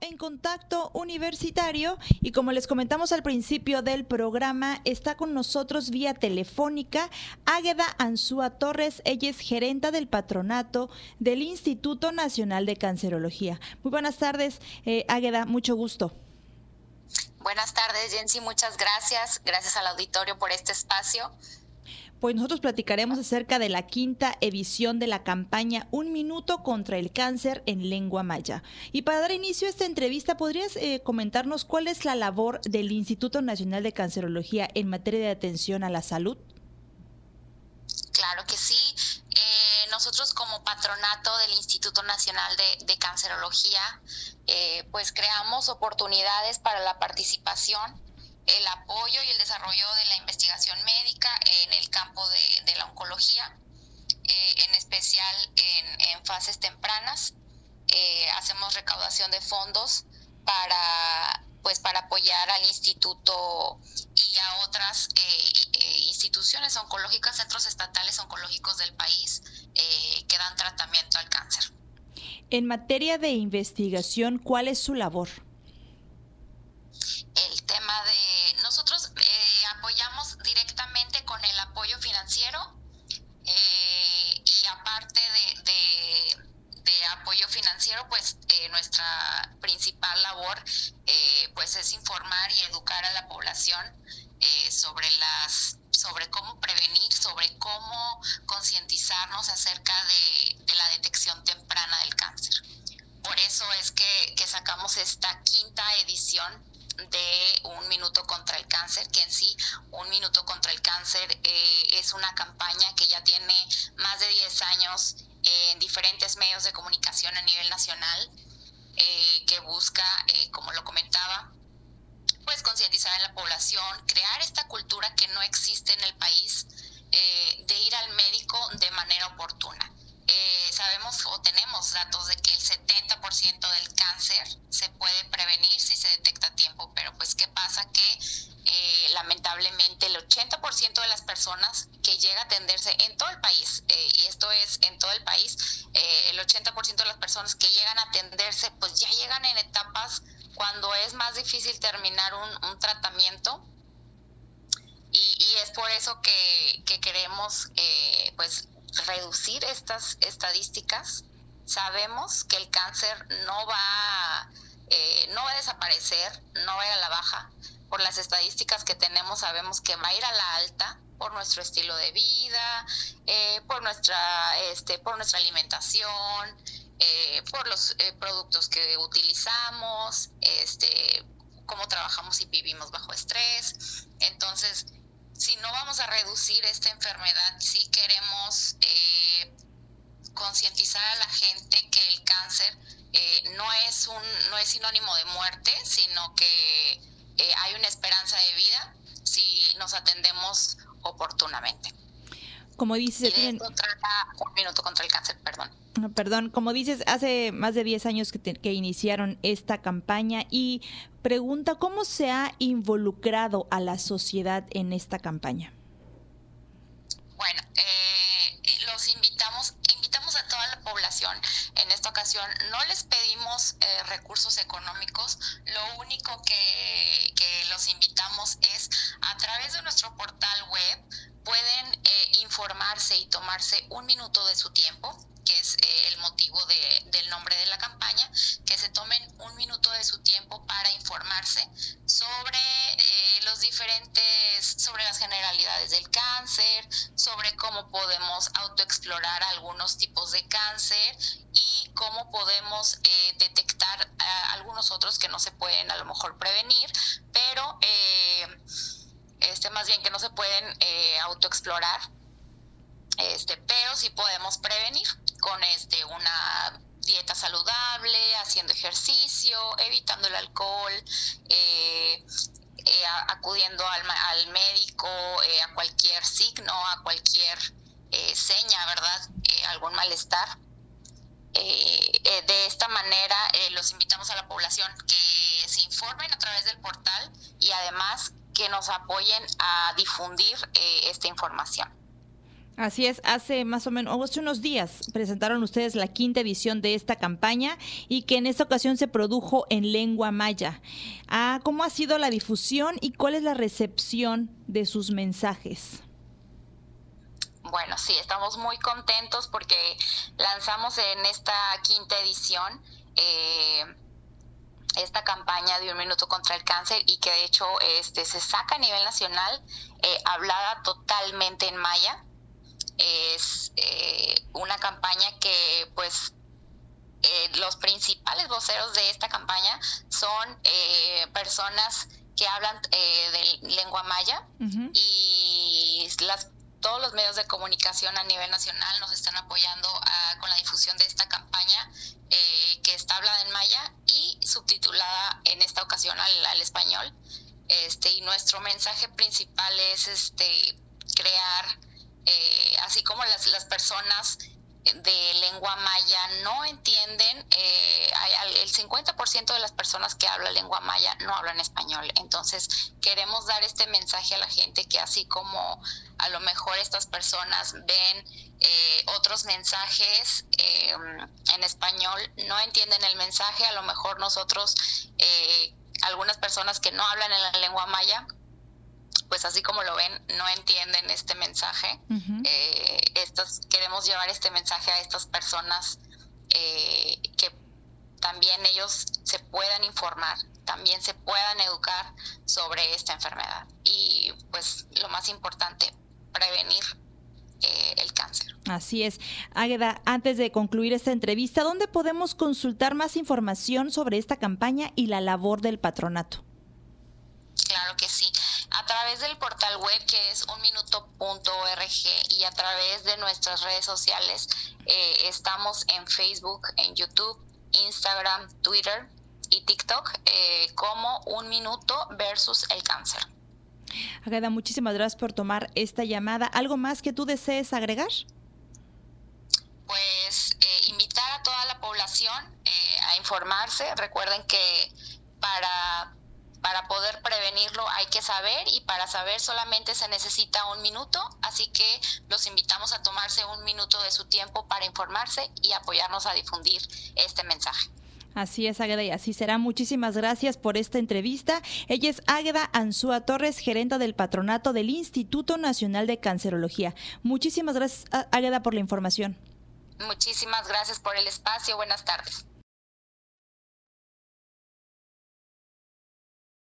en contacto universitario y como les comentamos al principio del programa, está con nosotros vía telefónica Águeda Ansúa Torres, ella es gerenta del patronato del Instituto Nacional de Cancerología. Muy buenas tardes, eh, Águeda, mucho gusto. Buenas tardes, Jensi, muchas gracias. Gracias al auditorio por este espacio. Pues nosotros platicaremos acerca de la quinta edición de la campaña Un Minuto contra el Cáncer en Lengua Maya. Y para dar inicio a esta entrevista, ¿podrías eh, comentarnos cuál es la labor del Instituto Nacional de Cancerología en materia de atención a la salud? Claro que sí. Eh, nosotros como patronato del Instituto Nacional de, Cancerología, eh, pues creamos oportunidades para la participación el apoyo y el desarrollo de la investigación médica en el campo de, la oncología, eh, en especial en, fases tempranas. Eh, hacemos recaudación de fondos para pues para apoyar al instituto y a otras eh, instituciones oncológicas, centros estatales oncológicos del país que dan tratamiento al cáncer. En materia de investigación, ¿cuál es su labor? Eh, nuestra principal labor pues es informar y educar a la población sobre las sobre cómo prevenir, sobre cómo concientizarnos acerca de, la detección temprana del cáncer. Por eso es que, que sacamos esta quinta edición de Un Minuto contra el Cáncer, que en sí Un Minuto contra el Cáncer eh, es una campaña que ya tiene más de 10 años en diferentes medios de comunicación a nivel nacional, eh, que busca, eh, como lo comentaba, pues concientizar a la población, crear esta cultura que no existe en el país de ir al médico de manera oportuna. sabemos o tenemos datos de que el 70% del cáncer se puede prevenir si se detecta a tiempo, pero pues qué pasa que eh, lamentablemente el 80% de las personas que llega a atenderse en todo el país, eh, y esto es en todo el país, eh, el 80% de las personas que llegan a atenderse pues ya llegan en etapas cuando es más difícil terminar un, tratamiento y, es por eso que, que queremos pues reducir estas estadísticas sabemos que el cáncer no va, eh, no va a desaparecer, no va a la baja. Por las estadísticas que tenemos sabemos que va a ir a la alta por nuestro estilo de vida, eh, por nuestra, este, por nuestra alimentación, eh, por los productos que utilizamos, este, cómo trabajamos y vivimos bajo estrés. Entonces, si no vamos a reducir esta enfermedad, si queremos concientizar a la gente que el cáncer eh, no es un no es sinónimo de muerte, sino que eh, hay una esperanza de vida si nos atendemos oportunamente. Como dices, un minuto contra el cáncer, perdón. Perdón, como dices, hace más de 10 años que, que iniciaron esta campaña y pregunta, ¿cómo se ha involucrado a la sociedad en esta campaña? Bueno, eh, En esta ocasión no les pedimos eh, recursos económicos, lo único que, que, los invitamos es a través de nuestro portal web pueden eh, informarse y tomarse un minuto de su tiempo que es eh, el motivo de, del nombre de la campaña, que se tomen un minuto de su tiempo para informarse sobre eh, los diferentes, sobre las generalidades del cáncer, sobre cómo podemos autoexplorar algunos tipos de cáncer y cómo podemos eh, detectar algunos otros que no se pueden a lo mejor prevenir, pero este más bien que no se pueden autoexplorar este, pero sí podemos prevenir con este una dieta saludable, haciendo ejercicio, evitando el alcohol, eh, eh, acudiendo al, al médico eh, a cualquier signo, a cualquier seña, ¿verdad? algún malestar. de esta manera los invitamos a la población que se informen a través del portal y además que nos apoyen a difundir esta información. Así es, hace más o menos, hace unos días presentaron ustedes la quinta edición de esta campaña y que en esta ocasión se produjo en lengua maya. Ah, ¿Cómo ha sido la difusión y cuál es la recepción de sus mensajes? Bueno, sí, estamos muy contentos porque lanzamos en esta quinta edición eh, esta campaña de un minuto contra el cáncer y que de hecho este se saca a nivel nacional eh, hablada totalmente en maya es eh, una campaña que pues eh, los principales voceros de esta campaña son eh, personas que hablan de lengua maya y las todos los medios de comunicación a nivel nacional nos están apoyando ah, con la difusión de esta campaña que está hablada en maya y subtitulada en esta ocasión al, al español. Este, y nuestro mensaje principal es este crear eh, así como las, las personas de lengua maya no entienden, eh, el 50% de las personas que hablan lengua maya no hablan español. Entonces queremos dar este mensaje a la gente que así como a lo mejor estas personas ven eh, otros mensajes en español, no entienden el mensaje, a lo mejor nosotros, algunas personas que no hablan en la lengua maya, pues así como lo ven, no entienden este mensaje. Eh, estos, queremos llevar este mensaje a estas personas eh, que también ellos se puedan informar, también se puedan educar sobre esta enfermedad. Y pues lo más importante, prevenir eh, el cáncer. Así es. Águeda, antes de concluir esta entrevista, ¿dónde podemos consultar más información sobre esta campaña y la labor del patronato? Claro que sí a través del portal web que es unminuto.org y a través de nuestras redes sociales. Eh, estamos en Facebook, en YouTube, Instagram, Twitter y TikTok eh, como Un Minuto versus el Cáncer. Agada, muchísimas gracias por tomar esta llamada. ¿Algo más que tú desees agregar? Pues eh, invitar a toda la población a informarse. Recuerden que para para poder prevenirlo hay que saber y para saber solamente se necesita un minuto, así que los invitamos a tomarse un minuto de su tiempo para informarse y apoyarnos a difundir este mensaje. Así es, Águeda, y así será. Muchísimas gracias por esta entrevista. Ella es Águeda Ansúa Torres, gerenta del patronato del Instituto Nacional de Cancerología. Muchísimas gracias, Águeda, por la información. Muchísimas gracias por el espacio. Buenas tardes.